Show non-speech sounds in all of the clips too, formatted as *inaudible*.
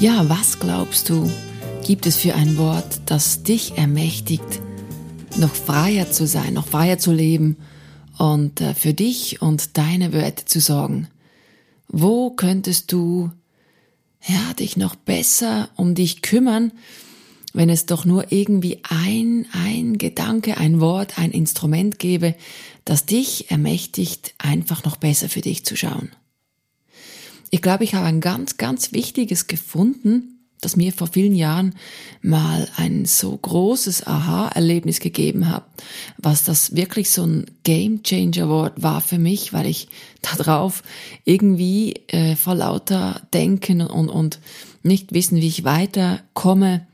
Ja, was glaubst du, gibt es für ein Wort, das dich ermächtigt, noch freier zu sein, noch freier zu leben und äh, für dich und deine Werte zu sorgen? Wo könntest du ja, dich noch besser um dich kümmern, wenn es doch nur irgendwie ein, ein Gedanke, ein Wort, ein Instrument gäbe, das dich ermächtigt, einfach noch besser für dich zu schauen. Ich glaube, ich habe ein ganz, ganz wichtiges gefunden, das mir vor vielen Jahren mal ein so großes Aha-Erlebnis gegeben hat, was das wirklich so ein Game Changer Wort war für mich, weil ich darauf irgendwie äh, vor lauter Denken und, und nicht wissen, wie ich weiterkomme,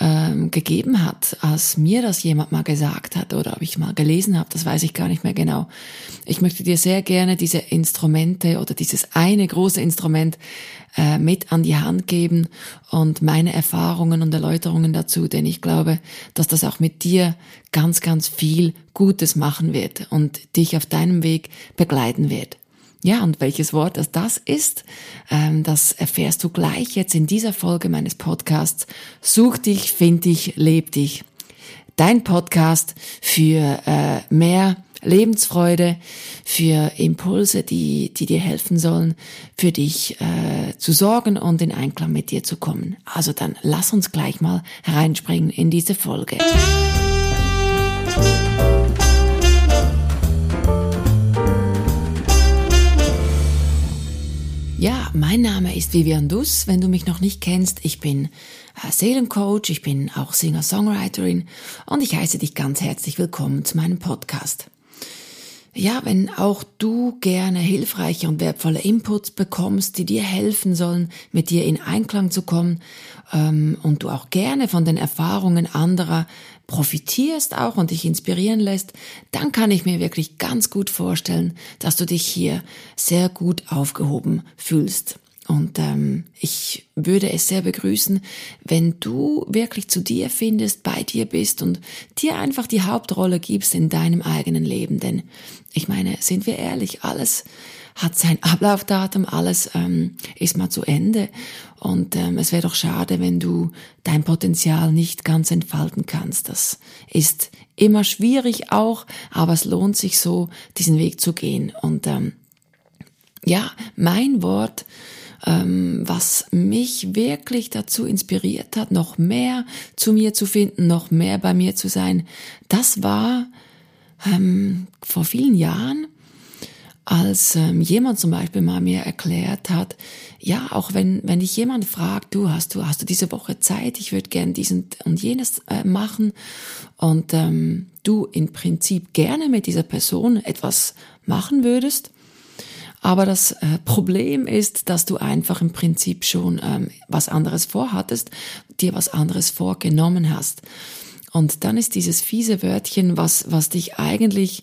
ähm, gegeben hat, als mir das jemand mal gesagt hat oder ob ich mal gelesen habe, das weiß ich gar nicht mehr genau. Ich möchte dir sehr gerne diese Instrumente oder dieses eine große Instrument äh, mit an die Hand geben und meine Erfahrungen und Erläuterungen dazu, denn ich glaube, dass das auch mit dir ganz, ganz viel Gutes machen wird und dich auf deinem Weg begleiten wird. Ja, und welches Wort das das ist, ähm, das erfährst du gleich jetzt in dieser Folge meines Podcasts. Such dich, find dich, leb dich. Dein Podcast für äh, mehr Lebensfreude, für Impulse, die, die dir helfen sollen, für dich äh, zu sorgen und in Einklang mit dir zu kommen. Also dann lass uns gleich mal hereinspringen in diese Folge. Ja, mein Name ist Vivian Duss. Wenn du mich noch nicht kennst, ich bin äh, Seelencoach, ich bin auch Singer-Songwriterin und ich heiße dich ganz herzlich willkommen zu meinem Podcast. Ja, wenn auch du gerne hilfreiche und wertvolle Inputs bekommst, die dir helfen sollen, mit dir in Einklang zu kommen ähm, und du auch gerne von den Erfahrungen anderer profitierst auch und dich inspirieren lässt, dann kann ich mir wirklich ganz gut vorstellen, dass du dich hier sehr gut aufgehoben fühlst. Und ähm, ich würde es sehr begrüßen, wenn du wirklich zu dir findest, bei dir bist und dir einfach die Hauptrolle gibst in deinem eigenen Leben. Denn ich meine, sind wir ehrlich, alles hat sein Ablaufdatum, alles ähm, ist mal zu Ende. Und ähm, es wäre doch schade, wenn du dein Potenzial nicht ganz entfalten kannst. Das ist immer schwierig auch, aber es lohnt sich so, diesen Weg zu gehen. Und ähm, ja, mein Wort, was mich wirklich dazu inspiriert hat, noch mehr zu mir zu finden, noch mehr bei mir zu sein, das war ähm, vor vielen Jahren als ähm, jemand zum Beispiel mal mir erklärt hat, ja, auch wenn, wenn dich jemand fragt, du hast du, hast du diese Woche Zeit, ich würde gern diesen und jenes äh, machen. Und ähm, du im Prinzip gerne mit dieser Person etwas machen würdest, aber das äh, Problem ist, dass du einfach im Prinzip schon ähm, was anderes vorhattest, dir was anderes vorgenommen hast. Und dann ist dieses fiese Wörtchen, was, was dich eigentlich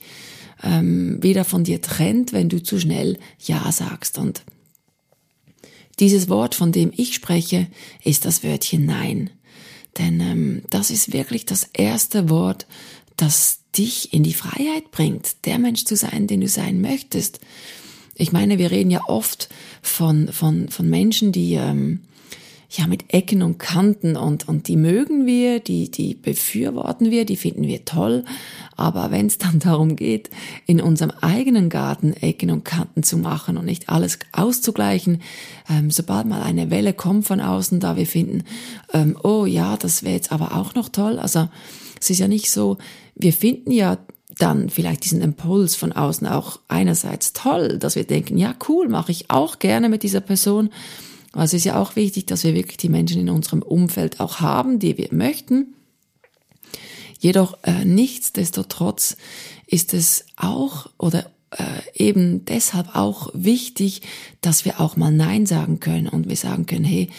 ähm, wieder von dir trennt, wenn du zu schnell Ja sagst. Und dieses Wort, von dem ich spreche, ist das Wörtchen Nein. Denn ähm, das ist wirklich das erste Wort, das dich in die Freiheit bringt, der Mensch zu sein, den du sein möchtest. Ich meine, wir reden ja oft von, von, von Menschen, die ähm, ja mit Ecken und Kanten und, und die mögen wir, die, die befürworten wir, die finden wir toll. Aber wenn es dann *laughs* darum geht, in unserem eigenen Garten Ecken und Kanten zu machen und nicht alles auszugleichen, ähm, sobald mal eine Welle kommt von außen, da wir finden, ähm, oh ja, das wäre jetzt aber auch noch toll. Also es ist ja nicht so, wir finden ja dann vielleicht diesen Impuls von außen auch einerseits toll, dass wir denken, ja cool, mache ich auch gerne mit dieser Person. Also es ist ja auch wichtig, dass wir wirklich die Menschen in unserem Umfeld auch haben, die wir möchten. Jedoch äh, nichtsdestotrotz ist es auch oder äh, eben deshalb auch wichtig, dass wir auch mal Nein sagen können und wir sagen können, hey,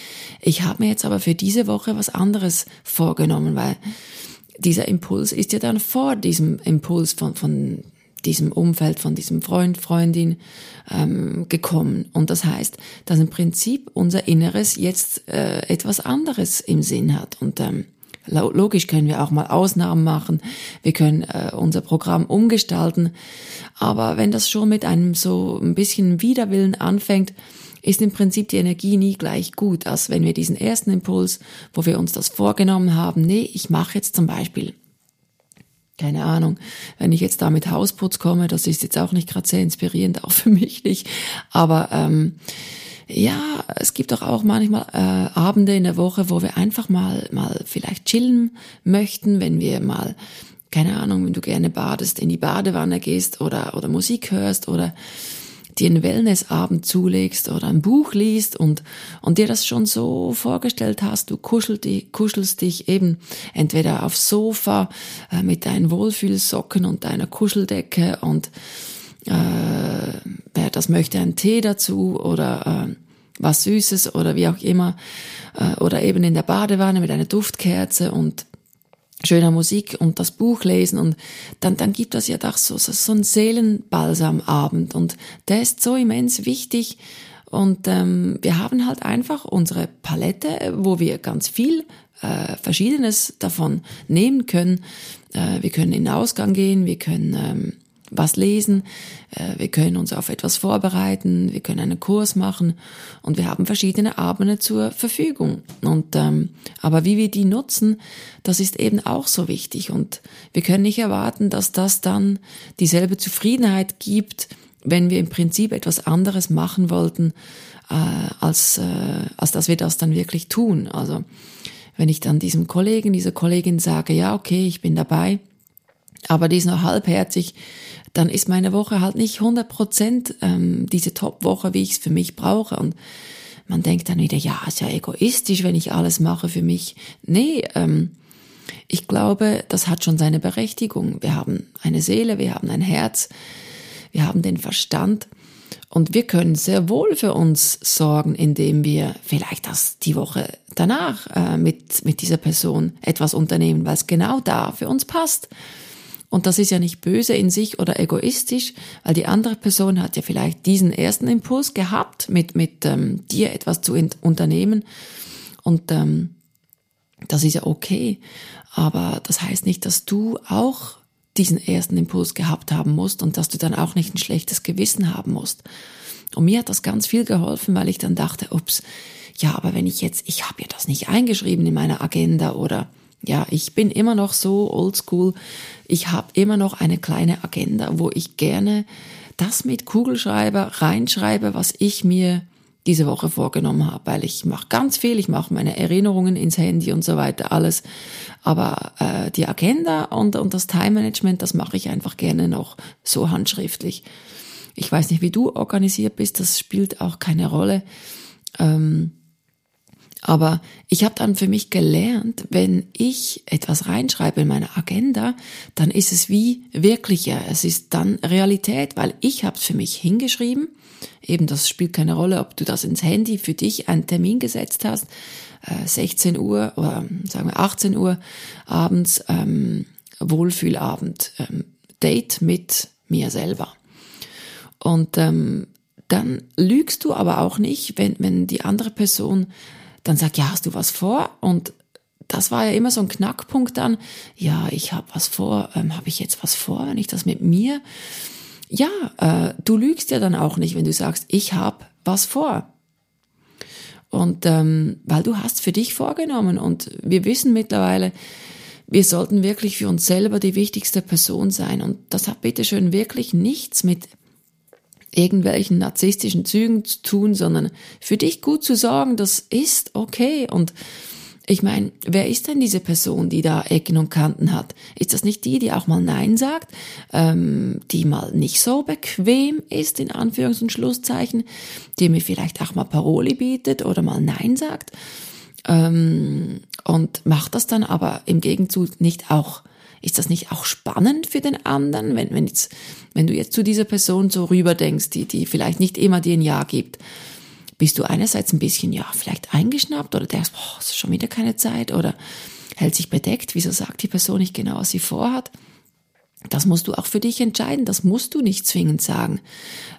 ich habe mir jetzt aber für diese Woche was anderes vorgenommen, weil dieser Impuls ist ja dann vor diesem Impuls von, von diesem Umfeld, von diesem Freund, Freundin ähm, gekommen. Und das heißt, dass im Prinzip unser Inneres jetzt äh, etwas anderes im Sinn hat. Und ähm, logisch können wir auch mal Ausnahmen machen, wir können äh, unser Programm umgestalten. Aber wenn das schon mit einem so ein bisschen Widerwillen anfängt, ist im Prinzip die Energie nie gleich gut, als wenn wir diesen ersten Impuls, wo wir uns das vorgenommen haben, nee, ich mache jetzt zum Beispiel keine Ahnung, wenn ich jetzt da mit Hausputz komme, das ist jetzt auch nicht gerade sehr inspirierend, *laughs* auch für mich nicht. Aber ähm, ja, es gibt doch auch manchmal äh, Abende in der Woche, wo wir einfach mal mal vielleicht chillen möchten, wenn wir mal keine Ahnung, wenn du gerne badest, in die Badewanne gehst oder oder Musik hörst oder dir einen Wellnessabend zulegst oder ein Buch liest und, und dir das schon so vorgestellt hast, du kuschelst dich, kuschelst dich eben entweder aufs Sofa äh, mit deinen Wohlfühlsocken und deiner Kuscheldecke und äh, wer das möchte, einen Tee dazu oder äh, was Süßes oder wie auch immer äh, oder eben in der Badewanne mit einer Duftkerze und schöner Musik und das Buch lesen und dann, dann gibt das ja doch so, so ein Seelenbalsamabend und der ist so immens wichtig und ähm, wir haben halt einfach unsere Palette, wo wir ganz viel äh, Verschiedenes davon nehmen können. Äh, wir können in den Ausgang gehen, wir können ähm, was lesen, äh, wir können uns auf etwas vorbereiten, wir können einen Kurs machen und wir haben verschiedene Abende zur Verfügung. Und ähm, aber wie wir die nutzen, das ist eben auch so wichtig und wir können nicht erwarten, dass das dann dieselbe Zufriedenheit gibt, wenn wir im Prinzip etwas anderes machen wollten, äh, als äh, als dass wir das dann wirklich tun. Also wenn ich dann diesem Kollegen, dieser Kollegin sage, ja okay, ich bin dabei, aber die ist nur halbherzig, dann ist meine Woche halt nicht 100 Prozent ähm, diese Top-Woche, wie ich es für mich brauche. Und man denkt dann wieder, ja, ist ja egoistisch, wenn ich alles mache für mich. Nee, ähm, ich glaube, das hat schon seine Berechtigung. Wir haben eine Seele, wir haben ein Herz, wir haben den Verstand und wir können sehr wohl für uns sorgen, indem wir vielleicht das die Woche danach äh, mit, mit dieser Person etwas unternehmen, weil es genau da für uns passt. Und das ist ja nicht böse in sich oder egoistisch, weil die andere Person hat ja vielleicht diesen ersten Impuls gehabt, mit, mit ähm, dir etwas zu unternehmen. Und ähm, das ist ja okay. Aber das heißt nicht, dass du auch diesen ersten Impuls gehabt haben musst und dass du dann auch nicht ein schlechtes Gewissen haben musst. Und mir hat das ganz viel geholfen, weil ich dann dachte, ups, ja, aber wenn ich jetzt, ich habe ja das nicht eingeschrieben in meiner Agenda oder ja, ich bin immer noch so oldschool. Ich habe immer noch eine kleine Agenda, wo ich gerne das mit Kugelschreiber reinschreibe, was ich mir diese Woche vorgenommen habe, weil ich mache ganz viel, ich mache meine Erinnerungen ins Handy und so weiter, alles. Aber äh, die Agenda und, und das Time Management, das mache ich einfach gerne noch so handschriftlich. Ich weiß nicht, wie du organisiert bist, das spielt auch keine Rolle. Ähm, aber ich habe dann für mich gelernt, wenn ich etwas reinschreibe in meine Agenda, dann ist es wie wirklicher. Es ist dann Realität, weil ich habe es für mich hingeschrieben. Eben, das spielt keine Rolle, ob du das ins Handy für dich einen Termin gesetzt hast, äh, 16 Uhr oder sagen wir 18 Uhr abends, ähm, Wohlfühlabend, ähm, Date mit mir selber. Und ähm, dann lügst du aber auch nicht, wenn, wenn die andere Person dann sagt, ja, hast du was vor? Und das war ja immer so ein Knackpunkt dann. Ja, ich habe was vor. Ähm, habe ich jetzt was vor, wenn ich das mit mir? Ja, äh, du lügst ja dann auch nicht, wenn du sagst, ich habe was vor. Und ähm, weil du hast für dich vorgenommen und wir wissen mittlerweile, wir sollten wirklich für uns selber die wichtigste Person sein. Und das hat bitteschön wirklich nichts mit irgendwelchen narzisstischen Zügen zu tun, sondern für dich gut zu sorgen, das ist okay. Und ich meine, wer ist denn diese Person, die da Ecken und Kanten hat? Ist das nicht die, die auch mal Nein sagt, ähm, die mal nicht so bequem ist, in Anführungs- und Schlusszeichen, die mir vielleicht auch mal Paroli bietet oder mal Nein sagt? Ähm, und macht das dann aber im Gegenzug nicht auch ist das nicht auch spannend für den anderen, wenn, wenn, jetzt, wenn du jetzt zu dieser Person so rüberdenkst, die, die vielleicht nicht immer dir ein Ja gibt? Bist du einerseits ein bisschen, ja, vielleicht eingeschnappt oder denkst, boah, ist schon wieder keine Zeit oder hält sich bedeckt, wieso sagt die Person nicht genau, was sie vorhat? Das musst du auch für dich entscheiden, das musst du nicht zwingend sagen.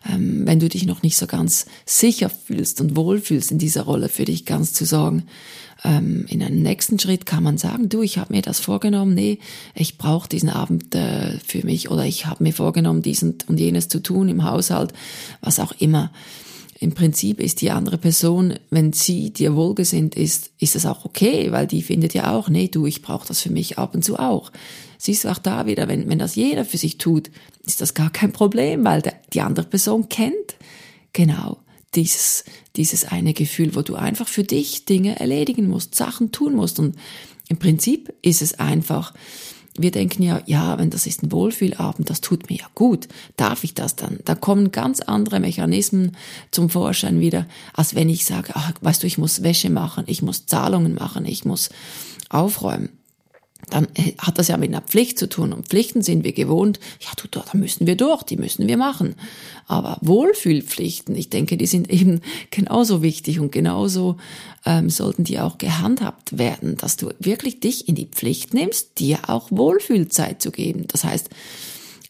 Ähm, wenn du dich noch nicht so ganz sicher fühlst und wohlfühlst in dieser Rolle, für dich ganz zu sorgen. Ähm, in einem nächsten Schritt kann man sagen, du, ich habe mir das vorgenommen, nee, ich brauche diesen Abend äh, für mich oder ich habe mir vorgenommen, dies und jenes zu tun im Haushalt, was auch immer. im Prinzip ist die andere Person, wenn sie dir wohlgesinnt ist, ist das auch okay, weil die findet ja auch, nee, du, ich brauche das für mich ab und zu auch. Siehst du auch da wieder, wenn, wenn das jeder für sich tut, ist das gar kein Problem, weil der, die andere Person kennt genau dieses, dieses eine Gefühl, wo du einfach für dich Dinge erledigen musst, Sachen tun musst. Und im Prinzip ist es einfach, wir denken ja, ja, wenn das ist ein Wohlfühlabend, das tut mir ja gut, darf ich das dann? Da kommen ganz andere Mechanismen zum Vorschein wieder, als wenn ich sage, ach, weißt du, ich muss Wäsche machen, ich muss Zahlungen machen, ich muss aufräumen dann äh, hat das ja mit einer Pflicht zu tun. Und Pflichten sind wir gewohnt, ja, du, da müssen wir durch, die müssen wir machen. Aber Wohlfühlpflichten, ich denke, die sind *laughs* eben genauso wichtig und genauso ähm, sollten die auch gehandhabt werden, dass du wirklich dich in die Pflicht nimmst, dir auch Wohlfühlzeit zu geben. Das heißt,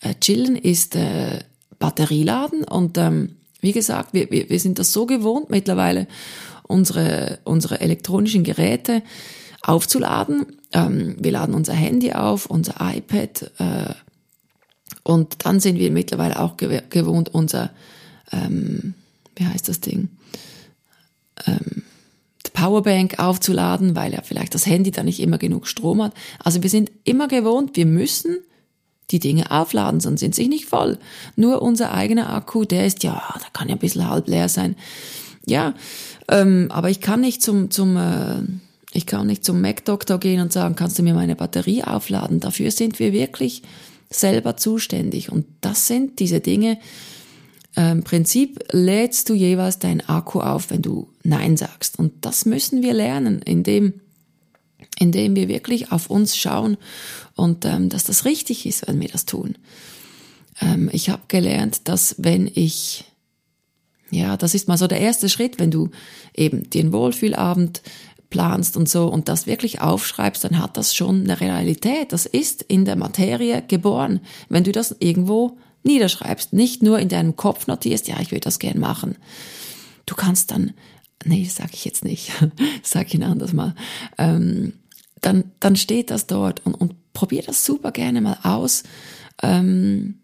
äh, chillen ist äh, Batterieladen und ähm, wie gesagt, wir, wir, wir sind das so gewohnt mittlerweile, unsere, unsere elektronischen Geräte, aufzuladen. Ähm, wir laden unser Handy auf, unser iPad äh, und dann sind wir mittlerweile auch gewohnt, unser, ähm, wie heißt das Ding, ähm, Powerbank aufzuladen, weil ja vielleicht das Handy da nicht immer genug Strom hat. Also wir sind immer gewohnt, wir müssen die Dinge aufladen, sonst sind sie nicht voll. Nur unser eigener Akku, der ist ja, da kann ja ein bisschen halb leer sein. Ja, ähm, aber ich kann nicht zum, zum äh, ich kann nicht zum Mac-Doktor gehen und sagen, kannst du mir meine Batterie aufladen? Dafür sind wir wirklich selber zuständig. Und das sind diese Dinge. Im ähm, Prinzip lädst du jeweils deinen Akku auf, wenn du Nein sagst. Und das müssen wir lernen, indem, indem wir wirklich auf uns schauen und ähm, dass das richtig ist, wenn wir das tun. Ähm, ich habe gelernt, dass wenn ich ja, das ist mal so der erste Schritt, wenn du eben den Wohlfühlabend planst und so und das wirklich aufschreibst, dann hat das schon eine Realität. Das ist in der Materie geboren. Wenn du das irgendwo niederschreibst, nicht nur in deinem Kopf notierst, ja, ich würde das gern machen. Du kannst dann, nee, sage ich jetzt nicht, *laughs* sag ich ein anderes Mal, ähm, dann, dann steht das dort und, und probier das super gerne mal aus. Ähm,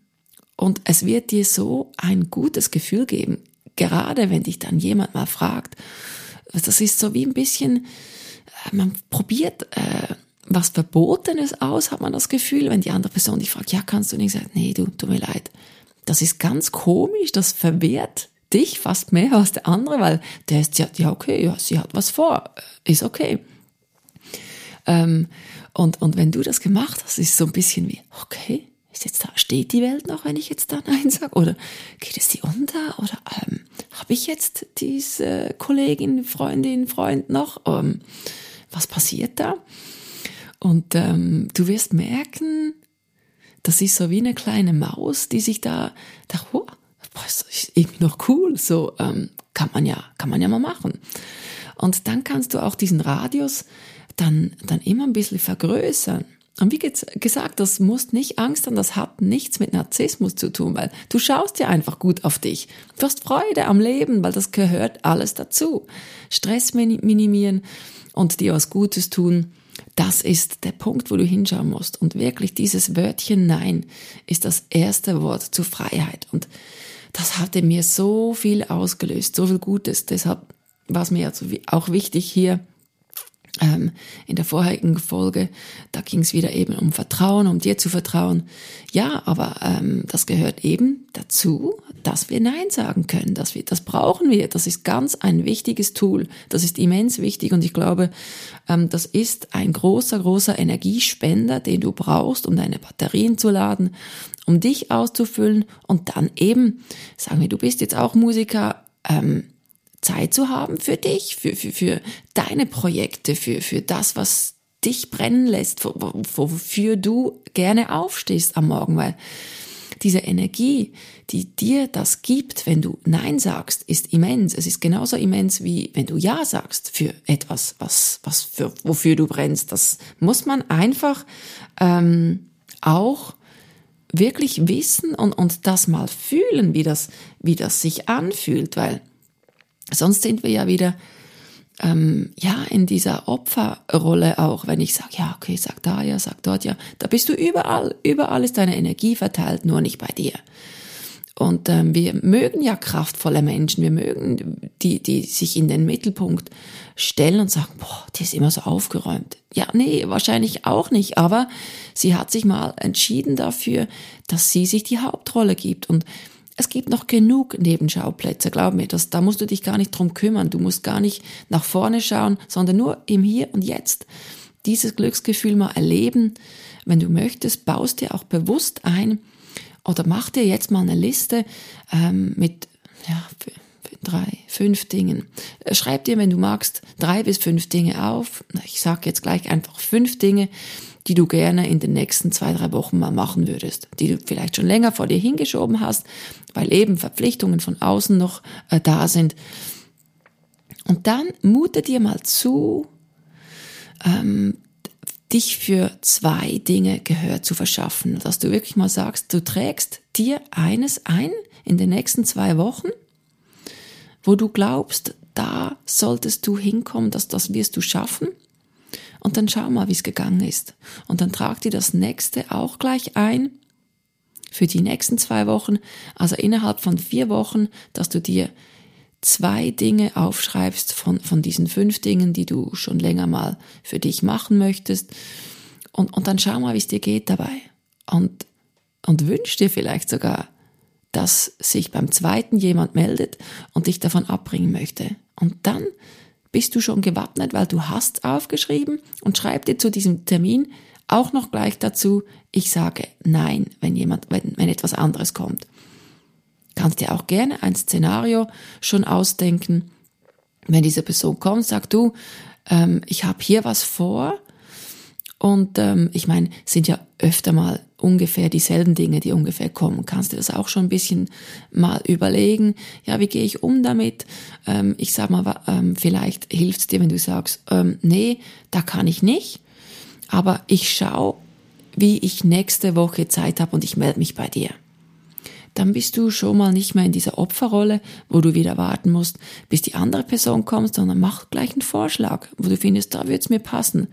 und es wird dir so ein gutes Gefühl geben, gerade wenn dich dann jemand mal fragt, das ist so wie ein bisschen, äh, man probiert äh, was Verbotenes aus, hat man das Gefühl, wenn die andere Person dich fragt, ja, kannst du nicht sagen, nee, du, tut mir leid. Das ist ganz komisch, das verwehrt dich fast mehr als der andere, weil der ist ja, ja, okay, ja, sie hat was vor, ist okay. Ähm, und, und wenn du das gemacht hast, ist es so ein bisschen wie, okay, ist jetzt da, steht die Welt noch, wenn ich jetzt da Nein *laughs* sage? Oder geht es die unter? Oder ähm, habe ich jetzt diese Kollegin, Freundin, Freund noch? Ähm, was passiert da? Und ähm, du wirst merken, das ist so wie eine kleine Maus, die sich da, da oh, das ist irgendwie noch cool, so ähm, kann man ja, kann man ja mal machen. Und dann kannst du auch diesen Radius dann, dann immer ein bisschen vergrößern. Und wie gesagt, das muss nicht Angst haben, das hat nichts mit Narzissmus zu tun, weil du schaust ja einfach gut auf dich. Du hast Freude am Leben, weil das gehört alles dazu. Stress minimieren und dir was Gutes tun, das ist der Punkt, wo du hinschauen musst. Und wirklich dieses Wörtchen Nein ist das erste Wort zur Freiheit. Und das hatte mir so viel ausgelöst, so viel Gutes. Deshalb war es mir also auch wichtig, hier ähm, in der vorherigen Folge, da ging es wieder eben um Vertrauen, um dir zu vertrauen. Ja, aber ähm, das gehört eben dazu, dass wir Nein sagen können. Dass wir, das brauchen wir. Das ist ganz ein wichtiges Tool. Das ist immens wichtig und ich glaube, ähm, das ist ein großer, großer Energiespender, den du brauchst, um deine Batterien zu laden, um dich auszufüllen und dann eben, sagen wir, du bist jetzt auch Musiker, ähm, Zeit zu haben für dich, für, für, für deine Projekte, für, für das, was dich brennen lässt, wofür du gerne aufstehst am Morgen, weil diese Energie, die dir das gibt, wenn du Nein sagst, ist immens. Es ist genauso immens wie wenn du Ja sagst für etwas, was, was für, wofür du brennst. Das muss man einfach ähm, auch wirklich wissen und, und das mal fühlen, wie das, wie das sich anfühlt, weil Sonst sind wir ja wieder ähm, ja in dieser Opferrolle auch, wenn ich sage, ja, okay, sag da ja, sag dort ja, da bist du überall, überall ist deine Energie verteilt, nur nicht bei dir. Und ähm, wir mögen ja kraftvolle Menschen, wir mögen die, die sich in den Mittelpunkt stellen und sagen, boah, die ist immer so aufgeräumt. Ja, nee, wahrscheinlich auch nicht, aber sie hat sich mal entschieden dafür, dass sie sich die Hauptrolle gibt. Und es gibt noch genug Nebenschauplätze, glaub mir, das, da musst du dich gar nicht drum kümmern. Du musst gar nicht nach vorne schauen, sondern nur im Hier und Jetzt. Dieses Glücksgefühl mal erleben. Wenn du möchtest, baust dir auch bewusst ein, oder mach dir jetzt mal eine Liste ähm, mit ja, drei, fünf Dingen. Äh, schreib dir, wenn du magst, drei bis fünf Dinge auf. Ich sage jetzt gleich einfach fünf Dinge, die du gerne in den nächsten zwei, drei Wochen mal machen würdest, die du vielleicht schon länger vor dir hingeschoben hast, weil eben Verpflichtungen von außen noch äh, da sind. Und dann mute dir mal zu, ähm, dich für zwei Dinge Gehör zu verschaffen, dass du wirklich mal sagst, du trägst dir eines ein in den nächsten zwei Wochen, wo du glaubst, da solltest du hinkommen, dass das wirst du schaffen. Und dann schau mal, wie es gegangen ist. Und dann trag dir das nächste auch gleich ein für die nächsten zwei Wochen, also innerhalb von vier Wochen, dass du dir zwei Dinge aufschreibst von, von diesen fünf Dingen, die du schon länger mal für dich machen möchtest. Und, und dann schau mal, wie es dir geht dabei. Und, und wünsch dir vielleicht sogar, dass sich beim zweiten jemand meldet und dich davon abbringen möchte. Und dann bist du schon gewappnet, weil du hast aufgeschrieben und schreib dir zu diesem Termin auch noch gleich dazu, ich sage nein, wenn jemand, wenn, wenn etwas anderes kommt kannst dir auch gerne ein Szenario schon ausdenken. Wenn diese Person kommt, sag du, ähm, ich habe hier was vor. Und ähm, ich meine, sind ja öfter mal ungefähr dieselben Dinge, die ungefähr kommen. Kannst du das auch schon ein bisschen mal überlegen? Ja, wie gehe ich um damit? Ähm, ich sag mal, ähm, vielleicht hilft es dir, wenn du sagst, ähm, nee, da kann ich nicht. Aber ich schaue, wie ich nächste Woche Zeit habe und ich melde mich bei dir dann bist du schon mal nicht mehr in dieser Opferrolle, wo du wieder warten musst, bis die andere Person kommt, sondern mach gleich einen Vorschlag, wo du findest, da wird's mir passen.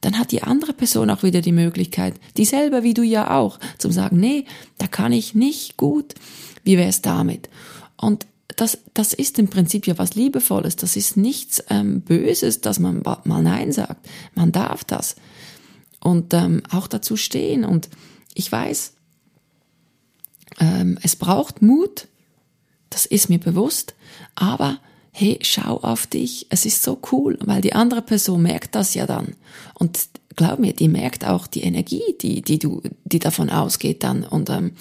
Dann hat die andere Person auch wieder die Möglichkeit, dieselbe wie du ja auch, zum sagen, nee, da kann ich nicht gut. Wie wär's damit? Und das, das ist im Prinzip ja was Liebevolles. Das ist nichts ähm, Böses, dass man mal Nein sagt. Man darf das. Und ähm, auch dazu stehen. Und ich weiß, ähm, es braucht Mut, das ist mir bewusst, aber hey, schau auf dich, es ist so cool, weil die andere Person merkt das ja dann. Und glaub mir, die merkt auch die Energie, die, die du, die davon ausgeht dann und ähm,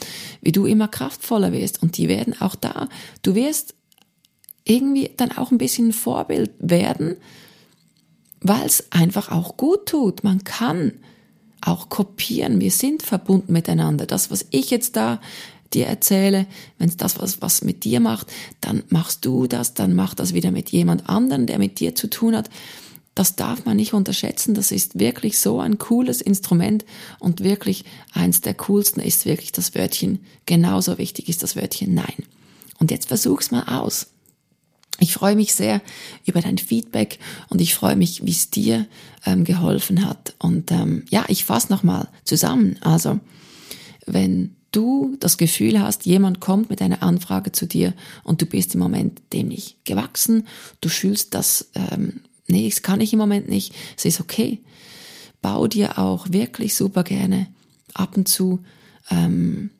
wie du immer kraftvoller wirst. Und die werden auch da, du wirst irgendwie dann auch ein bisschen ein Vorbild werden, weil es einfach auch gut tut. Man kann auch kopieren. Wir sind verbunden miteinander. Das, was ich jetzt da dir erzähle, wenn es das was, was mit dir macht, dann machst du das, dann mach das wieder mit jemand anderen, der mit dir zu tun hat. Das darf man nicht unterschätzen. Das ist wirklich so ein cooles Instrument und wirklich eins der coolsten ist wirklich das Wörtchen. Genauso wichtig ist das Wörtchen Nein. Und jetzt versuch's mal aus. Ich freue mich sehr über dein Feedback und ich freue mich, wie es dir ähm, geholfen hat. Und ähm, ja, ich fasse nochmal zusammen. Also, wenn du das Gefühl hast, jemand kommt mit einer Anfrage zu dir und du bist im Moment dem nicht gewachsen, du fühlst das, ähm, nee, das kann ich im Moment nicht, es ist okay. Bau dir auch wirklich super gerne ab und zu ähm,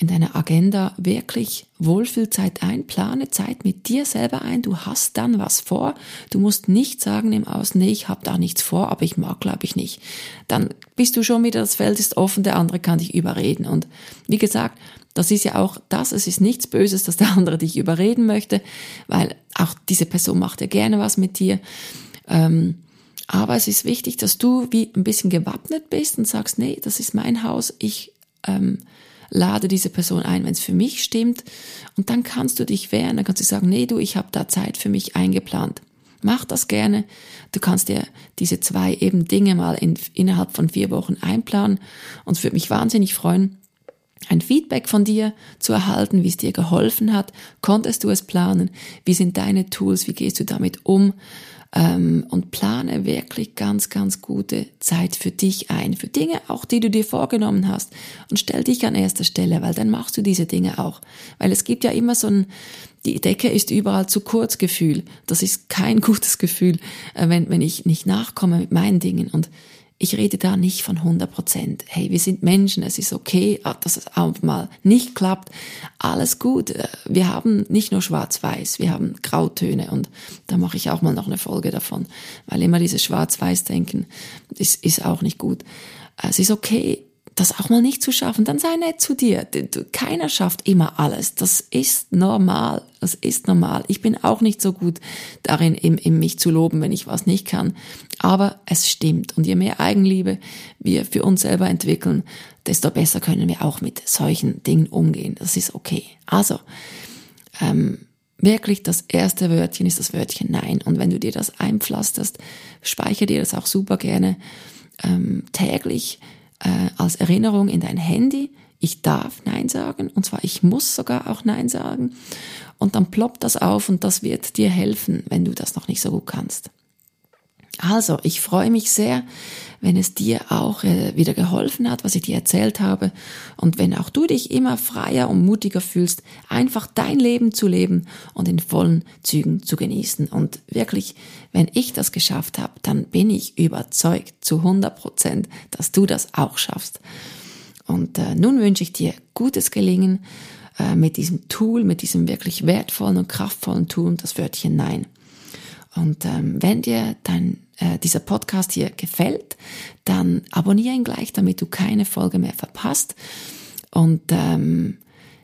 in deiner Agenda wirklich Wohlfühlzeit ein, plane Zeit mit dir selber ein, du hast dann was vor, du musst nicht sagen im Außen, nee, ich habe da nichts vor, aber ich mag, glaube ich nicht. Dann bist du schon wieder, das Feld ist offen, der andere kann dich überreden. Und wie gesagt, das ist ja auch das, es ist nichts Böses, dass der *laughs* andere dich überreden möchte, weil auch diese Person macht ja gerne was mit dir. Ähm, aber es ist wichtig, dass du wie ein bisschen gewappnet bist und sagst, nee, das ist mein Haus, ich ähm, lade diese Person ein, wenn es für mich stimmt. Und dann kannst du dich wehren, dann kannst du sagen, nee, du, ich habe da Zeit für mich eingeplant. Mach das gerne. Du kannst dir diese zwei eben Dinge mal in, innerhalb von vier Wochen einplanen. Und es würde mich wahnsinnig freuen, ein Feedback von dir zu erhalten, wie es dir geholfen hat. Konntest du es planen? Wie sind deine Tools? Wie gehst du damit um? Ähm, und plane wirklich ganz, ganz gute Zeit für dich ein, für Dinge auch, die du dir vorgenommen hast. Und stell dich an erster Stelle, weil dann machst du diese Dinge auch. Weil es gibt ja immer so ein, die Decke ist überall zu kurz Gefühl. Das ist kein *laughs* gutes Gefühl, äh, wenn, wenn ich nicht nachkomme mit meinen Dingen. Und ich rede da nicht von 100 Prozent. Hey, wir sind Menschen, es ist okay, ah, dass es auch mal nicht klappt. Alles gut. Äh, wir haben nicht nur schwarz-weiß, wir haben Grautöne und da mache ich auch mal noch eine Folge davon, weil immer dieses schwarz-weiß-Denken ist, ist auch nicht gut. Es ist okay, das auch mal nicht zu schaffen, dann sei nett zu dir. Keiner schafft immer alles. Das ist normal. Das ist normal. Ich bin auch nicht so gut darin, in, in mich zu loben, wenn ich was nicht kann. Aber es stimmt. Und je mehr Eigenliebe wir für uns selber entwickeln, desto besser können wir auch mit solchen Dingen umgehen. Das ist okay. Also, ähm, wirklich das erste Wörtchen ist das Wörtchen Nein. Und wenn du dir das einpflasterst, speichere dir das auch super gerne ähm, täglich äh, als Erinnerung in dein Handy. Ich darf Nein sagen und zwar ich muss sogar auch Nein sagen. Und dann ploppt das auf und das wird dir helfen, wenn du das noch nicht so gut kannst. Also, ich freue mich sehr, wenn es dir auch äh, wieder geholfen hat, was ich dir erzählt habe. Und wenn auch du dich immer freier und mutiger fühlst, einfach dein Leben zu leben und in vollen Zügen zu genießen. Und wirklich, wenn ich das geschafft habe, dann bin ich überzeugt zu 100 Prozent, dass du das auch schaffst. Und äh, nun wünsche ich dir gutes Gelingen äh, mit diesem Tool, mit diesem wirklich wertvollen und kraftvollen Tool, das Wörtchen Nein. Und ähm, wenn dir dein, äh, dieser Podcast hier gefällt, dann abonniere ihn gleich, damit du keine Folge mehr verpasst. Und ähm,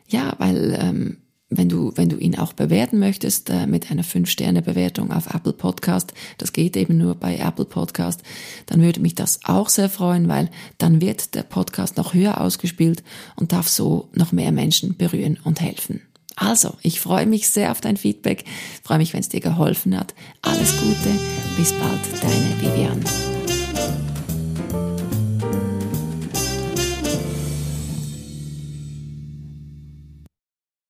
ja, weil ähm, wenn du, wenn du ihn auch bewerten möchtest äh, mit einer 5-Sterne-Bewertung auf Apple Podcast, das geht eben nur bei Apple Podcast, dann würde mich das auch sehr freuen, weil dann wird der Podcast noch höher ausgespielt und darf so noch mehr Menschen berühren und helfen. Also, ich freue mich sehr auf dein Feedback, freue mich, wenn es dir geholfen hat. Alles Gute, bis bald, deine Vivian.